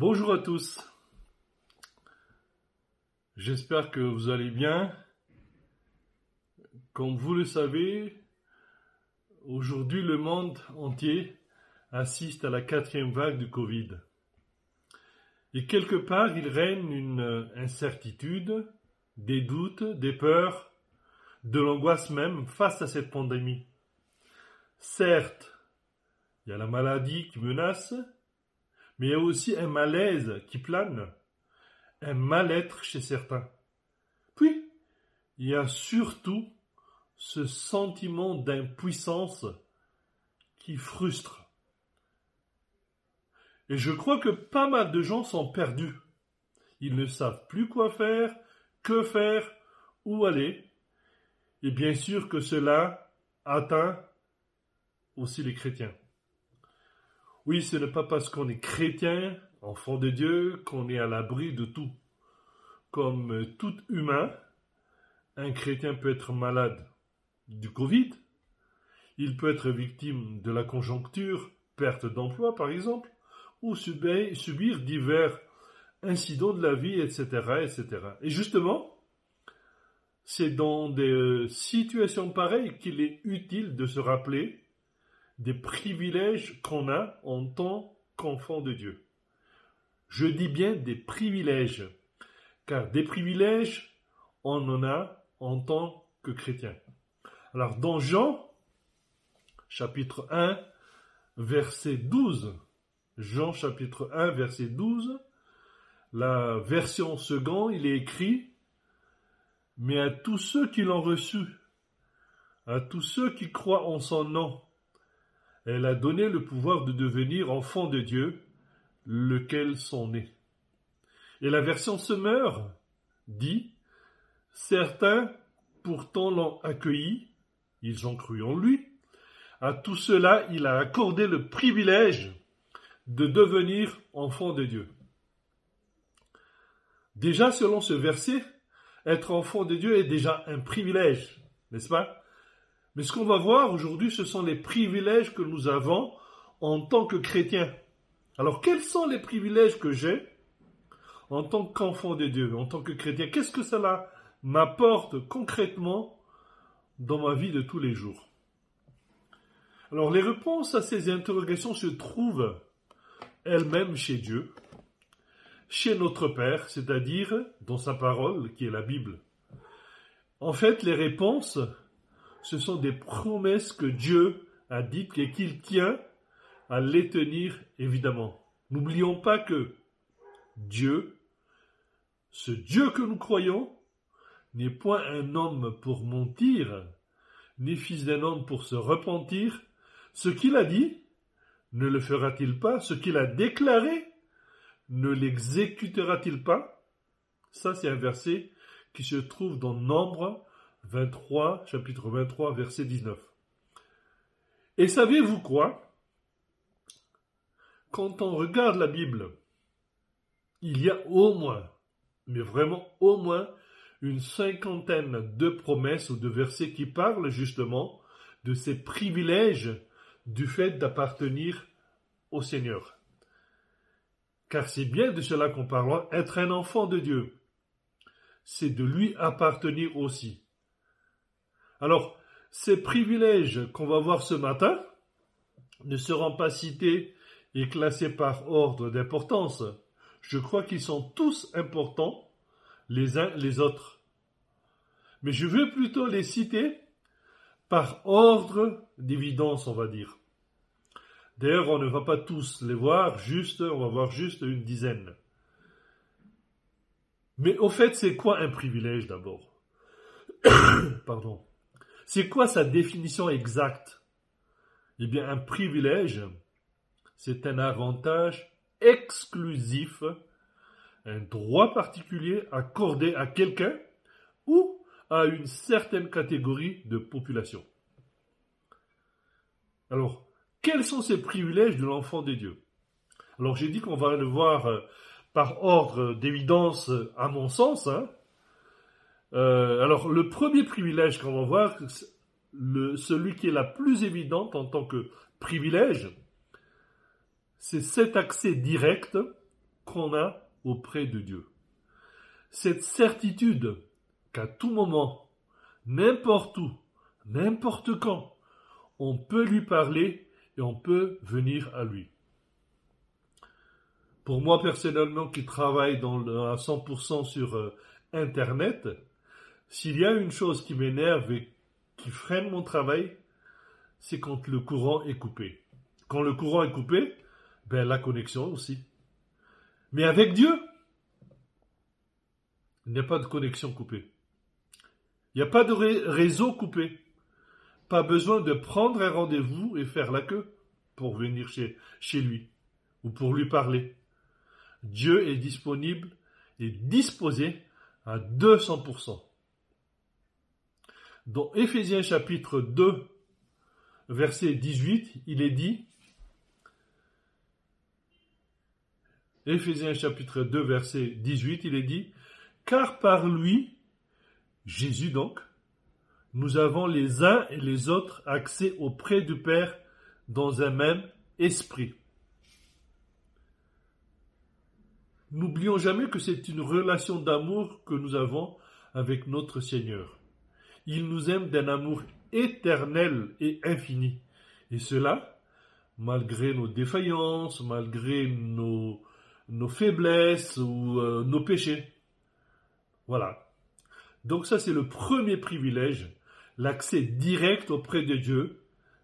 Bonjour à tous. J'espère que vous allez bien. Comme vous le savez, aujourd'hui le monde entier assiste à la quatrième vague du Covid. Et quelque part, il règne une incertitude, des doutes, des peurs, de l'angoisse même face à cette pandémie. Certes, il y a la maladie qui menace, mais il y a aussi un malaise qui plane, un mal-être chez certains. Puis, il y a surtout ce sentiment d'impuissance qui frustre. Et je crois que pas mal de gens sont perdus. Ils ne savent plus quoi faire, que faire, où aller. Et bien sûr que cela atteint aussi les chrétiens. Oui, ce n'est pas parce qu'on est chrétien, enfant de Dieu, qu'on est à l'abri de tout. Comme tout humain, un chrétien peut être malade du Covid, il peut être victime de la conjoncture, perte d'emploi par exemple, ou subir divers incidents de la vie, etc., etc. Et justement, c'est dans des situations pareilles qu'il est utile de se rappeler des privilèges qu'on a en tant qu'enfant de Dieu. Je dis bien des privilèges, car des privilèges, on en a en tant que chrétien. Alors dans Jean, chapitre 1, verset 12, Jean chapitre 1, verset 12, la version second, il est écrit, mais à tous ceux qui l'ont reçu, à tous ceux qui croient en son nom, elle a donné le pouvoir de devenir enfant de Dieu, lequel sont nés. Et la version Semeur dit, certains pourtant l'ont accueilli, ils ont cru en lui. À tout cela, il a accordé le privilège de devenir enfant de Dieu. Déjà, selon ce verset, être enfant de Dieu est déjà un privilège, n'est-ce pas? Mais ce qu'on va voir aujourd'hui, ce sont les privilèges que nous avons en tant que chrétiens. Alors, quels sont les privilèges que j'ai en tant qu'enfant de Dieu, en tant que chrétien? Qu'est-ce que cela m'apporte concrètement dans ma vie de tous les jours? Alors les réponses à ces interrogations se trouvent elles-mêmes chez Dieu, chez notre Père, c'est-à-dire dans sa parole qui est la Bible. En fait, les réponses, ce sont des promesses que Dieu a dites et qu'il tient à les tenir évidemment. N'oublions pas que Dieu, ce Dieu que nous croyons, n'est point un homme pour mentir, ni fils d'un homme pour se repentir. Ce qu'il a dit, ne le fera-t-il pas? Ce qu'il a déclaré, ne l'exécutera-t-il pas? Ça, c'est un verset qui se trouve dans Nombre 23, chapitre 23, verset 19. Et savez-vous quoi? Quand on regarde la Bible, il y a au moins, mais vraiment au moins, une cinquantaine de promesses ou de versets qui parlent justement de ces privilèges du fait d'appartenir au Seigneur. Car c'est bien de cela qu'on parle, être un enfant de Dieu. C'est de lui appartenir aussi. Alors, ces privilèges qu'on va voir ce matin ne seront pas cités et classés par ordre d'importance. Je crois qu'ils sont tous importants les uns les autres. Mais je veux plutôt les citer par ordre d'évidence, on va dire. D'ailleurs, on ne va pas tous les voir, juste, on va voir juste une dizaine. Mais au fait, c'est quoi un privilège d'abord? Pardon. C'est quoi sa définition exacte? Eh bien, un privilège, c'est un avantage exclusif un droit particulier accordé à quelqu'un ou à une certaine catégorie de population. Alors, quels sont ces privilèges de l'enfant des dieux Alors, j'ai dit qu'on va le voir euh, par ordre d'évidence, à mon sens. Hein. Euh, alors, le premier privilège qu'on va voir, le, celui qui est la plus évidente en tant que privilège, c'est cet accès direct qu'on a auprès de Dieu. Cette certitude qu'à tout moment, n'importe où, n'importe quand, on peut lui parler et on peut venir à lui. Pour moi personnellement qui travaille dans à 100% sur euh, Internet, s'il y a une chose qui m'énerve et qui freine mon travail, c'est quand le courant est coupé. Quand le courant est coupé, ben la connexion aussi. Mais avec Dieu, il n'y a pas de connexion coupée. Il n'y a pas de réseau coupé. Pas besoin de prendre un rendez-vous et faire la queue pour venir chez, chez lui ou pour lui parler. Dieu est disponible et disposé à 200%. Dans Éphésiens chapitre 2, verset 18, il est dit, Éphésiens chapitre 2, verset 18, il est dit, car par lui, Jésus donc, nous avons les uns et les autres accès auprès du Père dans un même esprit. N'oublions jamais que c'est une relation d'amour que nous avons avec notre Seigneur. Il nous aime d'un amour éternel et infini. Et cela, malgré nos défaillances, malgré nos, faiblesses ou euh, nos péchés. Voilà. Donc ça, c'est le premier privilège, l'accès direct auprès de Dieu.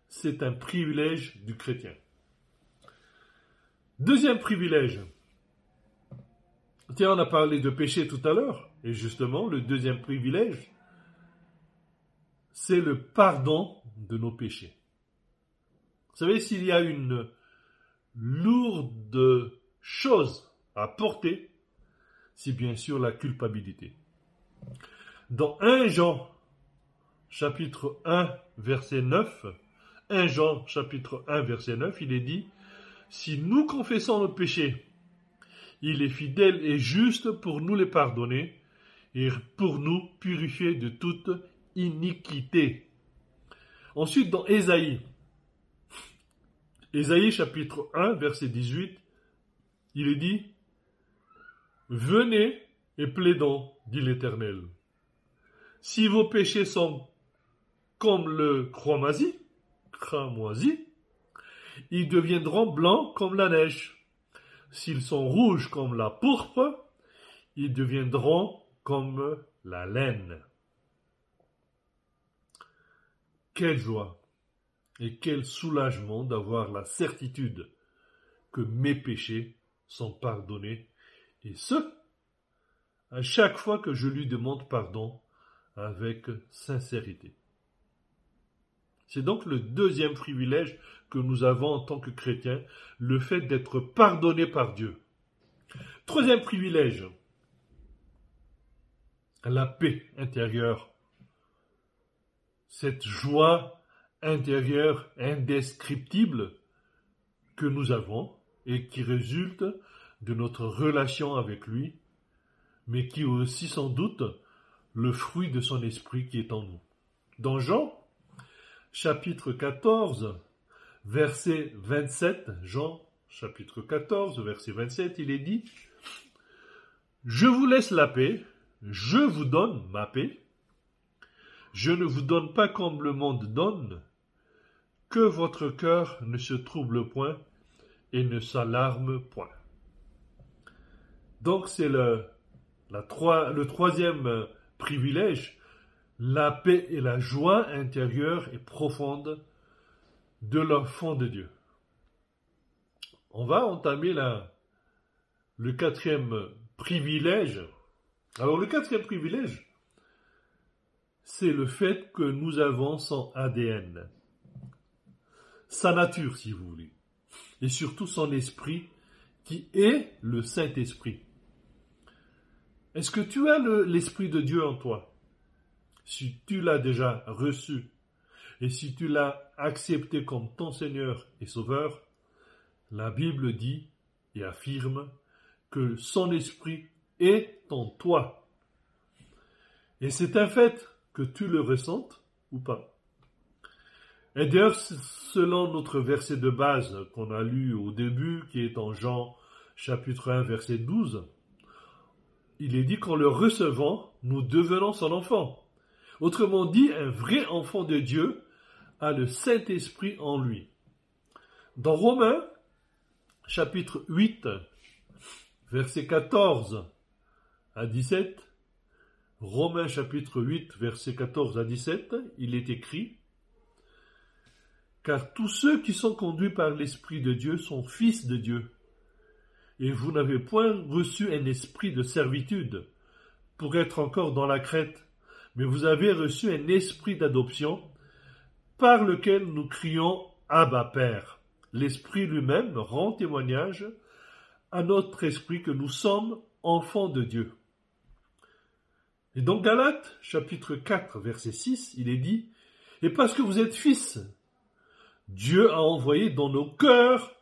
C'est un privilège du chrétien. Deuxième privilège. Tiens, on a parlé de péché tout à l'heure. Et justement, le deuxième privilège, c'est le pardon de nos péchés. Vous savez, s'il y a une lourde chose à porter, c'est bien sûr la culpabilité. Dans 1 Jean, chapitre 1, verset 9, 1 Jean, chapitre 1, verset 9, il est dit, Si nous confessons nos péchés, il est fidèle et juste pour nous les pardonner et pour nous purifier de toute iniquité. Ensuite, dans Ésaïe, Ésaïe chapitre 1, verset 18, il est dit, Venez et plaidons, dit l'Éternel. Si vos péchés sont comme le cramoisi, cramoisi, ils deviendront blancs comme la neige. S'ils sont rouges comme la pourpre, ils deviendront comme la laine. Quelle joie et quel soulagement d'avoir la certitude que mes péchés sont pardonnés, et ce, à chaque fois que je lui demande pardon avec sincérité. C'est donc le deuxième privilège que nous avons en tant que chrétiens, le fait d'être pardonné par Dieu. Troisième privilège, la paix intérieure. Cette joie intérieure indescriptible que nous avons et qui résulte de notre relation avec lui, mais qui est aussi sans doute le fruit de son esprit qui est en nous. Dans Jean, chapitre 14, verset 27, Jean, chapitre 14, verset 27, il est dit, Je vous laisse la paix, je vous donne ma paix, je ne vous donne pas comme le monde donne, que votre cœur ne se trouble point et ne s'alarme point. Donc c'est le, troisième privilège, la paix et la joie intérieure et profonde de l'enfant de Dieu. On va entamer le quatrième privilège. Alors le quatrième privilège, c'est le fait que nous avons son ADN, sa nature si vous voulez, et surtout son esprit qui est le Saint-Esprit. Est-ce que tu as l'Esprit de Dieu en toi? Si tu l'as déjà reçu et si tu l'as accepté comme ton Seigneur et Sauveur, la Bible dit et affirme que son Esprit est en toi. Et c'est un fait que tu le ressentes ou pas. Et d'ailleurs, selon notre verset de base qu'on a lu au début, qui est en Jean chapitre 1, verset 12, il est dit qu'en le recevant, nous devenons son enfant. Autrement dit, un vrai enfant de Dieu a le Saint-Esprit en lui. Dans Romains, chapitre 8, verset 14 à 17, Romains chapitre 8, verset 14 à 17, il est écrit Car tous ceux qui sont conduits par l'Esprit de Dieu sont fils de Dieu. Et vous n'avez point reçu un esprit de servitude pour être encore dans la crête, mais vous avez reçu un esprit d'adoption par lequel nous crions Abba Père. L'Esprit lui-même rend témoignage à notre esprit que nous sommes enfants de Dieu. Et dans Galates, chapitre 4, verset 6, il est dit, Et parce que vous êtes fils, Dieu a envoyé dans nos cœurs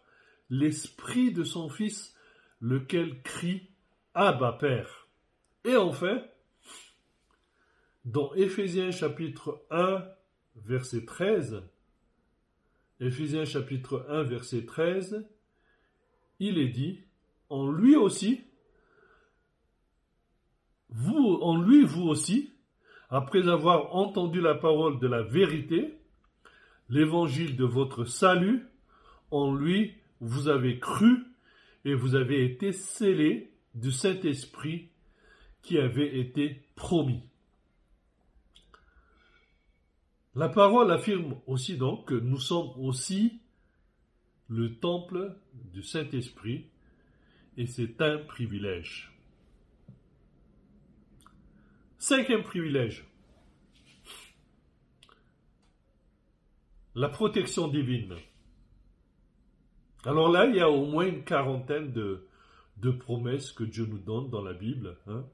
l'esprit de son Fils, lequel crie Abba Père. Et enfin, dans Éphésiens chapitre 1, verset 13, Éphésiens chapitre 1, verset 13, il est dit, en lui aussi, vous, en lui, vous aussi, après avoir entendu la parole de la vérité, l'évangile de votre salut, en lui, vous avez cru et vous avez été scellés du Saint-Esprit qui avait été promis. La parole affirme aussi donc que nous sommes aussi le temple du Saint-Esprit et c'est un privilège. Cinquième privilège. La protection divine. Alors là, il y a au moins une quarantaine de, promesses que Dieu nous donne dans la Bible. Hein.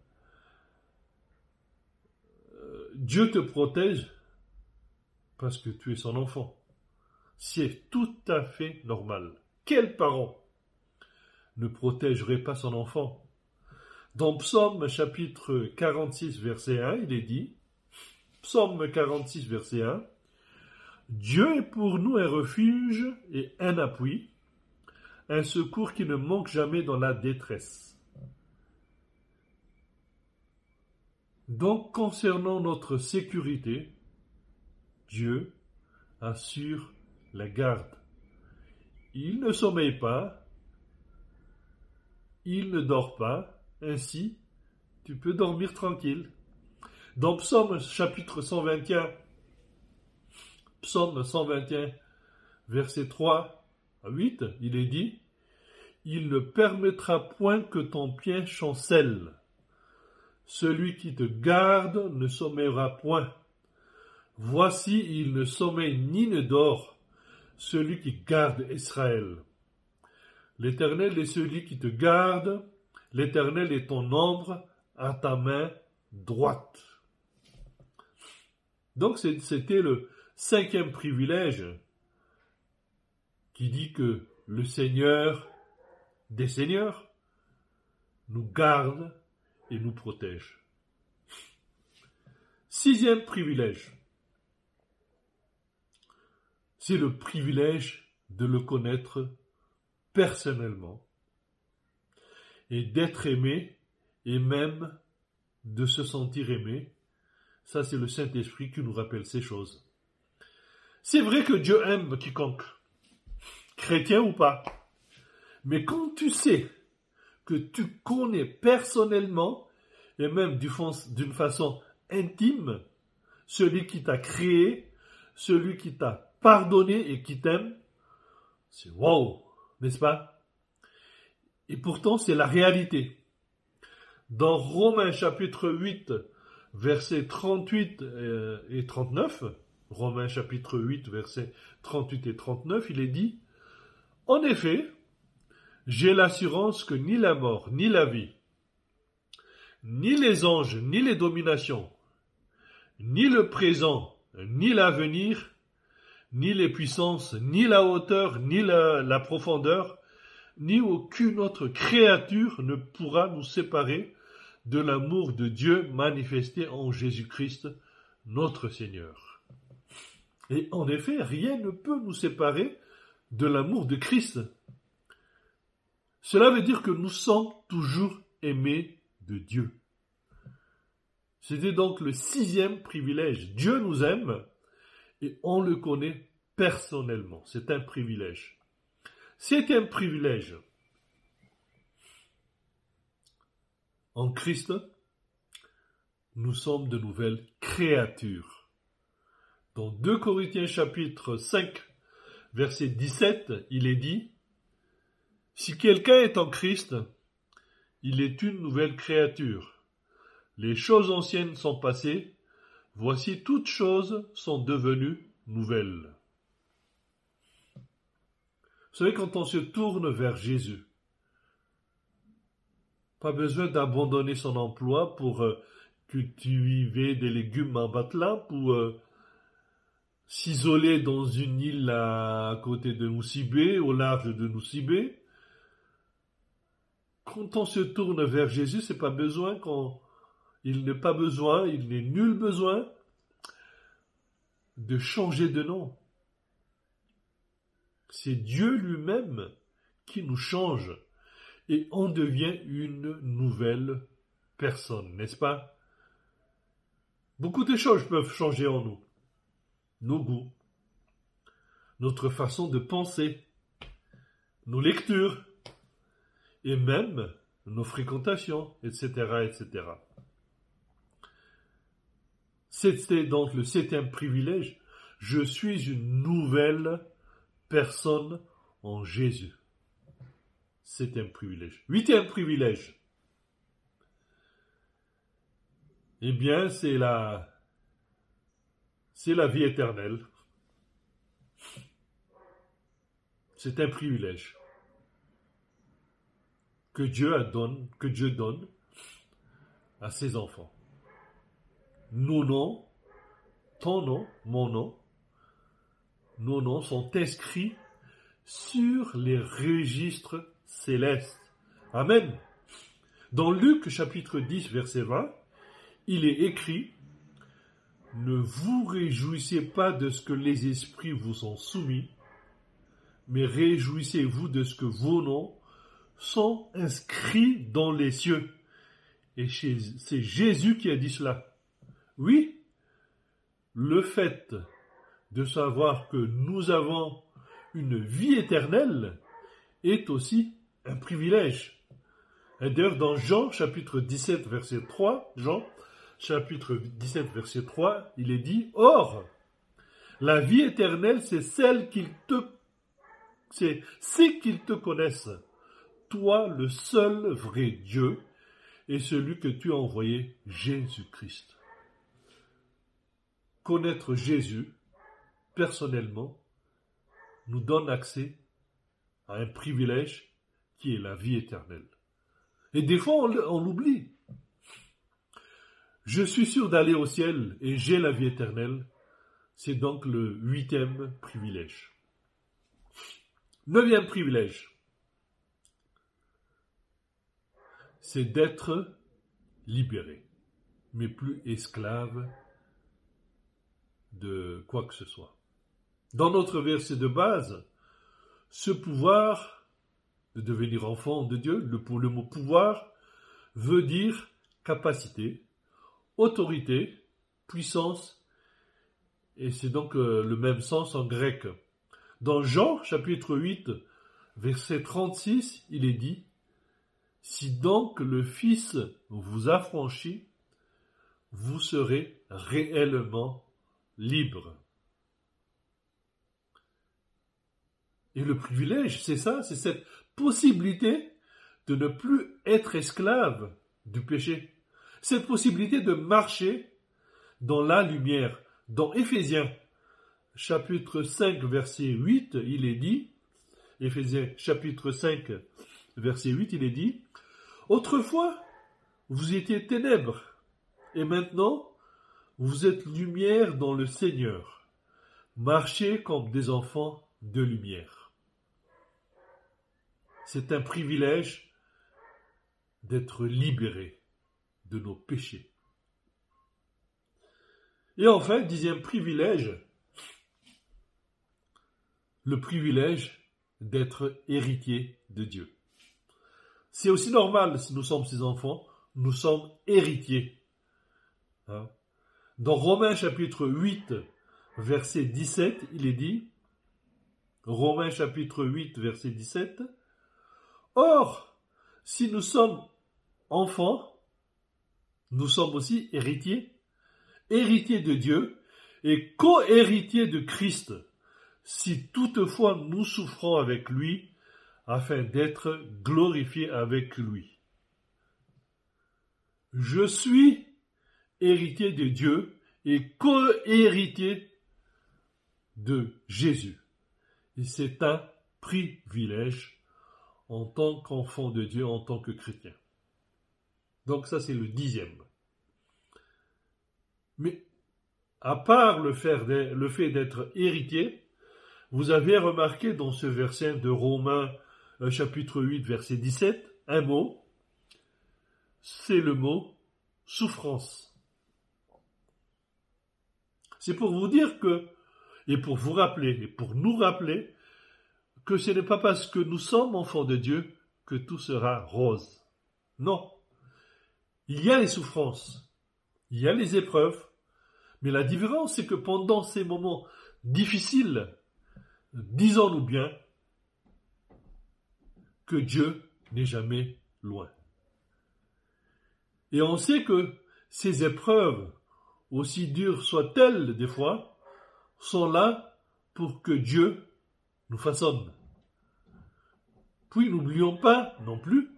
Euh, Dieu te protège parce que tu es son enfant. C'est tout à fait normal. Quel parent ne protégerait pas son enfant? Dans Psaume chapitre 46 verset 1, il est dit, Psaume 46 verset 1, Dieu est pour nous un refuge et un appui, un secours qui ne manque jamais dans la détresse. Donc concernant notre sécurité, Dieu assure la garde. Il ne sommeille pas, il ne dort pas, ainsi, tu peux dormir tranquille. Dans Psaume chapitre 121, Psaume 121, verset 3 à 8, il est dit, Il ne permettra point que ton pied chancelle. Celui qui te garde ne sommeillera point. Voici, il ne sommeille ni ne dort, celui qui garde Israël. L'Éternel est celui qui te garde, L'Éternel est ton ombre à ta main droite. Donc c'était le cinquième privilège qui dit que le Seigneur des Seigneurs nous garde et nous protège. Sixième privilège, c'est le privilège de le connaître personnellement et d'être aimé et même de se sentir aimé. Ça, c'est le Saint-Esprit qui nous rappelle ces choses. C'est vrai que Dieu aime quiconque, chrétien ou pas. Mais quand tu sais que tu connais personnellement et même d'une façon intime celui qui t'a créé, celui qui t'a pardonné et qui t'aime, c'est wow, n'est-ce pas? Et pourtant, c'est la réalité. Dans Romains chapitre 8, versets 38 euh, et 39, Romains chapitre 8, versets 38 et 39, il est dit, En effet, j'ai l'assurance que ni la mort, ni la vie, ni les anges, ni les dominations, ni le présent, ni l'avenir, ni les puissances, ni la hauteur, ni la profondeur, ni aucune autre créature ne pourra nous séparer de l'amour de Dieu manifesté en Jésus-Christ, notre Seigneur. Et en effet, rien ne peut nous séparer de l'amour de Christ. Cela veut dire que nous sommes toujours aimés de Dieu. C'était donc le sixième privilège. Dieu nous aime et on le connaît personnellement. C'est un privilège. Un privilège. En Christ, nous sommes de nouvelles créatures. Dans 2 Corinthiens chapitre 5, verset 17, il est dit, Si quelqu'un est en Christ, il est une nouvelle créature. Les choses anciennes sont passées, voici toutes choses sont devenues nouvelles. Vous savez, quand on se tourne vers Jésus, pas besoin d'abandonner son emploi pour euh, cultiver des légumes en batelin, pour euh, s'isoler dans une île à, côté de Noussibé, au large de Noussibé. Quand on se tourne vers Jésus, c'est pas besoin qu'on, il n'est pas besoin, il n'est nul besoin de changer de nom. C'est Dieu lui-même qui nous change et on devient une nouvelle personne, n'est-ce pas? Beaucoup de choses peuvent changer en nous. Nos goûts, notre façon de penser, nos lectures, et même nos fréquentations, etc., etc. C'était donc le septième privilège. Je suis une nouvelle personne en Jésus. C'est un privilège. Huitième privilège. Eh bien, c'est la, c'est la vie éternelle. C'est un privilège que Dieu donne, que Dieu donne à ses enfants. Nos noms, ton nom, mon nom, nos noms sont inscrits sur les registres céleste. Amen. Dans Luc chapitre 10 verset 20, il est écrit, Ne vous réjouissez pas de ce que les esprits vous ont soumis, mais réjouissez-vous de ce que vos noms sont inscrits dans les cieux. Et c'est Jésus qui a dit cela. Oui, le fait de savoir que nous avons une vie éternelle est aussi un privilège. D'ailleurs, dans Jean chapitre 17, verset 3, Jean chapitre 17, verset 3, il est dit, Or, la vie éternelle, c'est celle qu'ils te, c'est, c'est qu'ils te connaissent, toi, le seul vrai Dieu, et celui que tu as envoyé, Jésus-Christ. Connaître Jésus, personnellement, nous donne accès à un privilège qui est la vie éternelle. Et des fois, on, l'oublie. Je suis sûr d'aller au ciel et j'ai la vie éternelle. C'est donc le huitième privilège. Neuvième privilège, c'est d'être libéré, mais plus esclave de quoi que ce soit. Dans notre verset de base, ce pouvoir de devenir enfant de Dieu. Le, mot pouvoir veut dire capacité, autorité, puissance, et c'est donc euh, le même sens en grec. Dans Jean chapitre 8, verset 36, il est dit, Si donc le Fils vous affranchit, vous serez réellement libre. Et le privilège, c'est ça, c'est cette possibilité de ne plus être esclave du péché. Cette possibilité de marcher dans la lumière. Dans Éphésiens chapitre 5 verset 8, il est dit, Éphésiens chapitre 5 verset 8, il est dit, Autrefois, vous étiez ténèbres, et maintenant, vous êtes lumière dans le Seigneur. Marchez comme des enfants de lumière. C'est un privilège d'être libéré de nos péchés. Et enfin, dixième privilège, le privilège d'être héritier de Dieu. C'est aussi normal si nous sommes ses enfants, nous sommes héritiers. Hein? Dans Romains chapitre 8, verset 17, il est dit, Romains chapitre 8, verset 17, Or, si nous sommes enfants, nous sommes aussi héritiers, héritiers de Dieu et co-héritiers de Christ, si toutefois nous souffrons avec lui, afin d'être glorifiés avec lui. Je suis héritier de Dieu et co-héritier de Jésus. Et c'est un privilège en tant qu'enfant de Dieu, en tant que chrétien. Donc ça, c'est le dixième. Mais à part le fait d'être héritier, vous avez remarqué dans ce verset de Romains euh, chapitre 8 verset 17 un mot, c'est le mot souffrance. C'est pour vous dire que, et pour vous rappeler, et pour nous rappeler, que ce n'est pas parce que nous sommes enfants de Dieu que tout sera rose. Non. Il y a les souffrances, il y a les épreuves, mais la différence c'est que pendant ces moments difficiles, disons-nous bien que Dieu n'est jamais loin. Et on sait que ces épreuves, aussi dures soient-elles des fois, sont là pour que Dieu nous façonne. Puis n'oublions pas non plus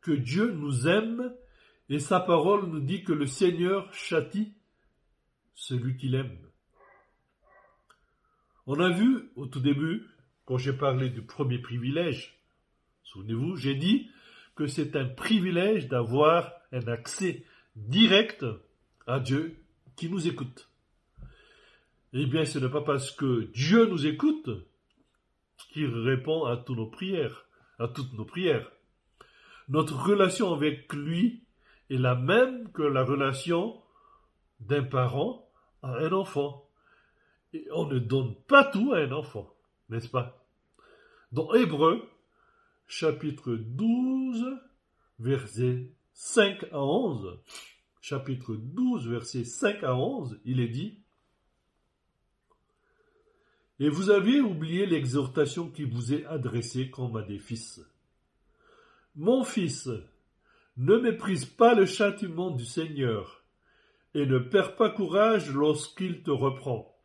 que Dieu nous aime et sa parole nous dit que le Seigneur châtie celui qu'il aime. On a vu au tout début, quand j'ai parlé du premier privilège, souvenez-vous, j'ai dit que c'est un privilège d'avoir un accès direct à Dieu qui nous écoute. Eh bien, ce n'est pas parce que Dieu nous écoute qu'il répond à toutes nos prières, à toutes nos prières. Notre relation avec lui est la même que la relation d'un parent à un enfant. Et on ne donne pas tout à un enfant, n'est-ce pas? Dans Hébreu, chapitre 12, versets 5 à 11, chapitre 12, versets 5 à 11, il est dit Et vous avez oublié l'exhortation qui vous est adressée comme à des fils. Mon fils, ne méprise pas le châtiment du Seigneur, et ne perds pas courage lorsqu'il te reprend.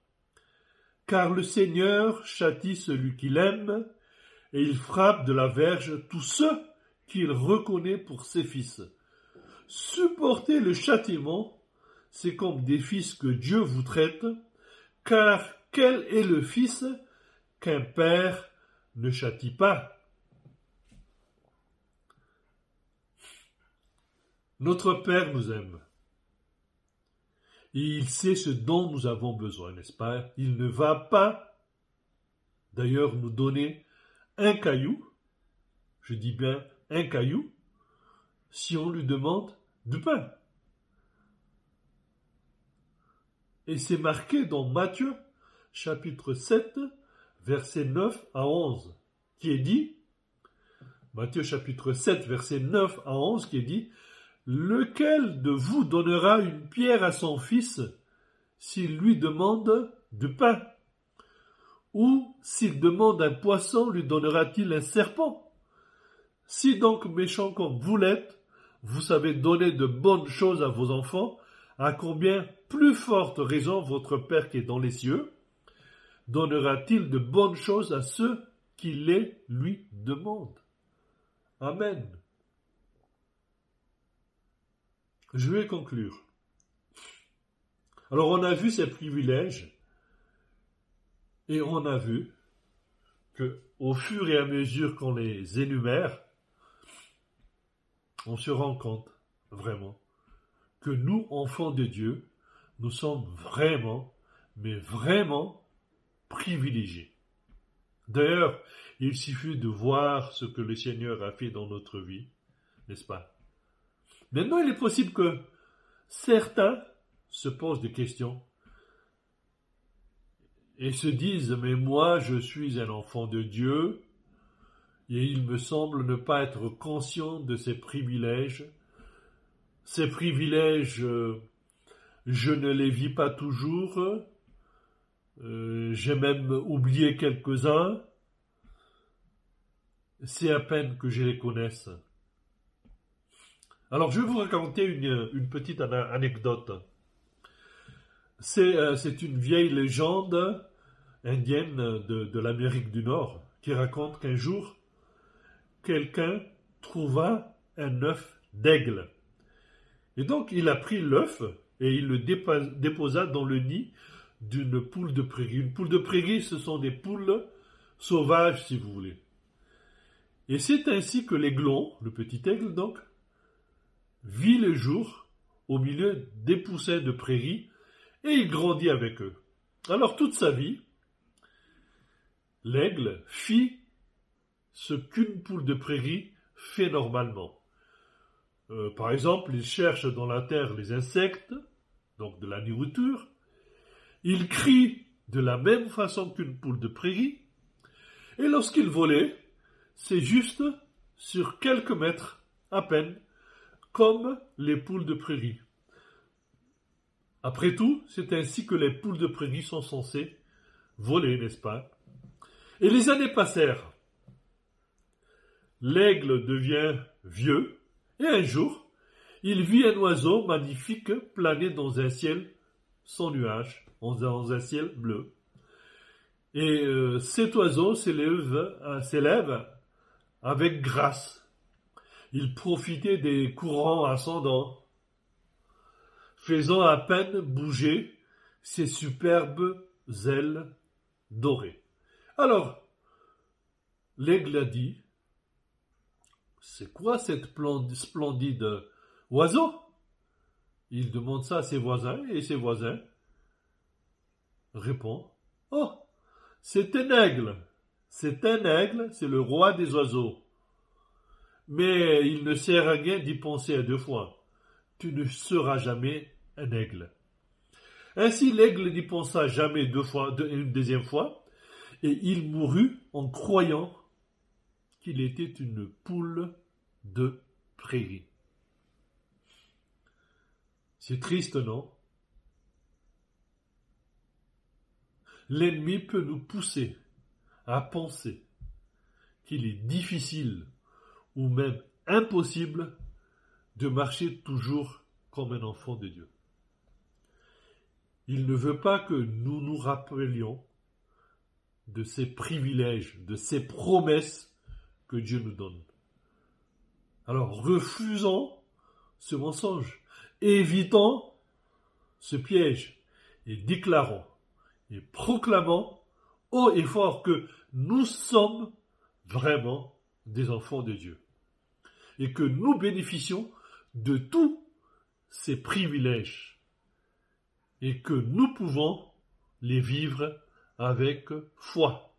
Car le Seigneur châtie celui qu'il aime, et il frappe de la verge tous ceux qu'il reconnaît pour ses fils. Supporter le châtiment, c'est comme des fils que Dieu vous traite, car quel est le fils qu'un père ne châtie pas? Notre Père nous aime. Il sait ce dont nous avons besoin, n'est-ce pas? Il ne va pas, d'ailleurs, nous donner un caillou, je dis bien un caillou, si on lui demande du pain. Et c'est marqué dans Matthieu, chapitre 7, versets 9 à 11, qui est dit, Matthieu chapitre 7, verset 9 à 11, qui est dit, Lequel de vous donnera une pierre à son fils s'il lui demande du pain? Ou s'il demande un poisson, lui donnera-t-il un serpent? Si donc méchant comme vous l'êtes, vous savez donner de bonnes choses à vos enfants, à combien plus forte raison votre Père qui est dans les cieux? Donnera-t-il de bonnes choses à ceux qui les lui demandent? Amen. Je vais conclure. Alors on a vu ces privilèges et on a vu que au fur et à mesure qu'on les énumère, on se rend compte vraiment que nous, enfants de Dieu, nous sommes vraiment, mais vraiment privilégiés. D'ailleurs, il suffit de voir ce que le Seigneur a fait dans notre vie, n'est-ce pas? Maintenant, il est possible que certains se posent des questions et se disent, mais moi, je suis un enfant de Dieu, et il me semble ne pas être conscient de ses privilèges. Ces privilèges, euh, je ne les vis pas toujours. Euh, j'ai même oublié quelques-uns. C'est à peine que je les connaisse. Alors, je vais vous raconter une, petite anecdote. Euh, c'est une vieille légende indienne de, de l'Amérique du Nord qui raconte qu'un jour, quelqu'un trouva un œuf d'aigle. Et donc il a pris l'œuf et il le déposa dans le nid d'une poule de prairie. Une poule de prairie, ce sont des poules sauvages, si vous voulez. Et c'est ainsi que l'aiglon, le petit aigle donc, vit le jour au milieu des poussins de prairie et il grandit avec eux. Alors toute sa vie, l'aigle fit ce qu'une poule de prairie fait normalement. Euh, par exemple, il cherche dans la terre les insectes, donc de la nourriture. Il crie de la même façon qu'une poule de prairie. Et lorsqu'il volait, c'est juste sur quelques mètres à peine, comme les poules de prairie. Après tout, c'est ainsi que les poules de prairie sont censées voler, n'est-ce pas? Et les années passèrent. L'aigle devient vieux, et un jour, il vit un oiseau magnifique planer dans un ciel sans nuages, dans un ciel bleu. Et euh, cet oiseau euh, s'élève avec grâce. Il profitait des courants ascendants, faisant à peine bouger ses superbes ailes dorées. Alors, l'aigle a dit, c'est quoi cette splendide oiseau? Il demande ça à ses voisins et ses voisins répondent Oh, c'est un aigle. C'est un aigle, c'est le roi des oiseaux. Mais il ne sert à rien d'y penser à deux fois. Tu ne seras jamais un aigle. Ainsi l'aigle n'y pensa jamais deux fois, une deuxième fois, et il mourut en croyant qu'il était une poule de prairie. C'est triste, non? L'ennemi peut nous pousser à penser qu'il est difficile ou même impossible de marcher toujours comme un enfant de Dieu. Il ne veut pas que nous nous rappelions de ces privilèges, de ces promesses que Dieu nous donne. Alors refusons ce mensonge, évitons ce piège et déclarons et proclamons haut et fort que nous sommes vraiment des enfants de Dieu et que nous bénéficions de tous ces privilèges et que nous pouvons les vivre avec foi.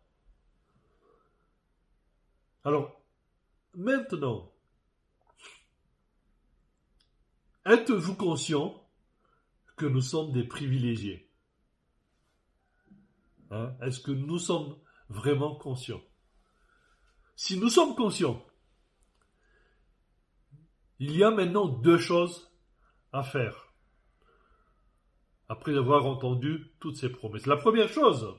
Alors, maintenant, êtes-vous conscient que nous sommes des privilégiés? Hein? Est-ce que nous sommes vraiment conscients? Si nous sommes conscients, il y a maintenant deux choses à faire après avoir entendu toutes ces promesses. La première chose,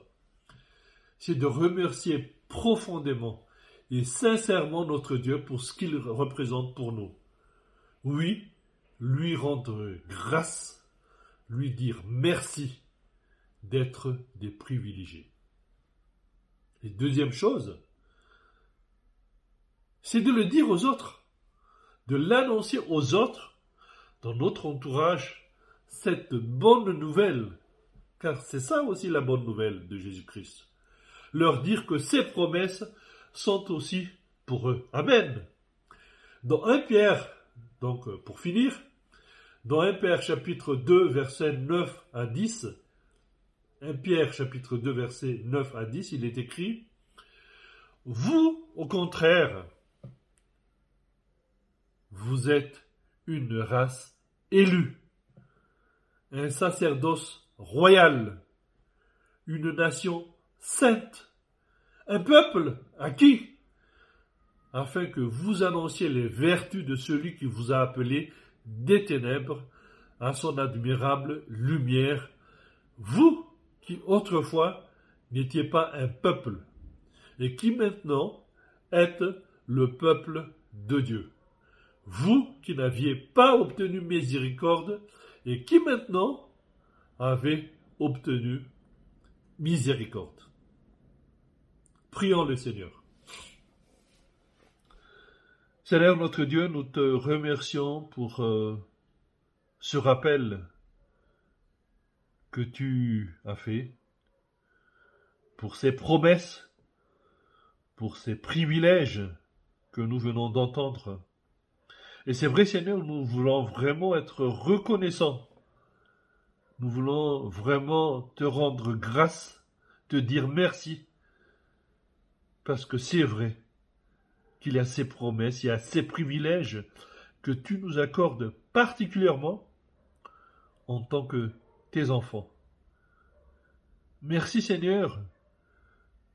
c'est de remercier profondément et sincèrement notre Dieu pour ce qu'il représente pour nous. Oui, lui rendre grâce, lui dire merci d'être des privilégiés. Et deuxième chose, c'est de le dire aux autres, de l'annoncer aux autres dans notre entourage cette bonne nouvelle, car c'est ça aussi la bonne nouvelle de Jésus-Christ. Leur dire que ces promesses sont aussi pour eux. Amen. Dans 1 Pierre, donc euh, pour finir, dans 1 Pierre chapitre 2 versets 9 à 10, 1 Pierre chapitre 2 versets 9 à 10, il est écrit Vous, au contraire, vous êtes une race élue, un sacerdoce royal, une nation sainte, un peuple à qui afin que vous annonciez les vertus de celui qui vous a appelé des ténèbres à son admirable lumière, vous qui autrefois n'étiez pas un peuple, et qui maintenant êtes le peuple de Dieu. Vous qui n'aviez pas obtenu miséricorde, et qui maintenant avez obtenu miséricorde. Prions le Seigneur. Seigneur notre Dieu, nous te remercions pour euh, ce rappel que tu as fait, pour ces promesses, pour ces privilèges que nous venons d'entendre. Et c'est vrai Seigneur, nous voulons vraiment être reconnaissants. Nous voulons vraiment te rendre grâce, te dire merci, parce que c'est vrai qu'il y a ces promesses, il y a ces privilèges que tu nous accordes particulièrement en tant que tes enfants. Merci Seigneur,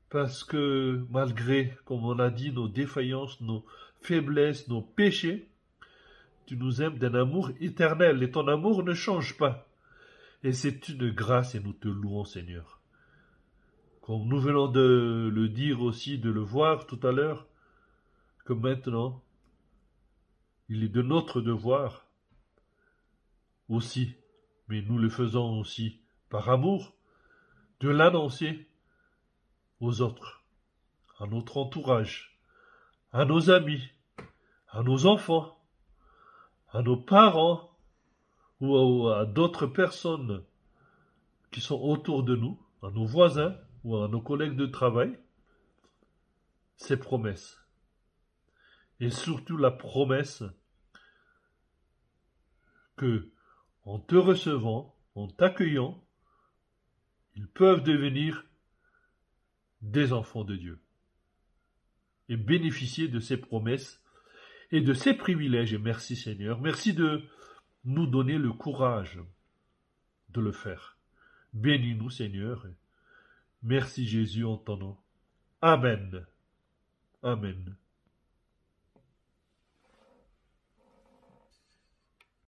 parce que malgré, comme on l'a dit, nos défaillances, nos faiblesses, nos péchés, tu nous aimes d'un amour éternel et ton amour ne change pas. Et c'est une grâce et nous te louons Seigneur. Comme nous venons de le dire aussi, de le voir tout à l'heure, que maintenant, il est de notre devoir aussi, mais nous le faisons aussi par amour, de l'annoncer aux autres, à notre entourage, à nos amis, à nos enfants, à nos parents ou à, d'autres personnes qui sont autour de nous, à nos voisins ou à nos collègues de travail, ces promesses. Et surtout la promesse que, en te recevant, en t'accueillant, ils peuvent devenir des enfants de Dieu et bénéficier de ces promesses et de ces privilèges. Et merci Seigneur, merci de nous donner le courage de le faire. Bénis-nous Seigneur. Merci Jésus en ton nom. Amen. Amen.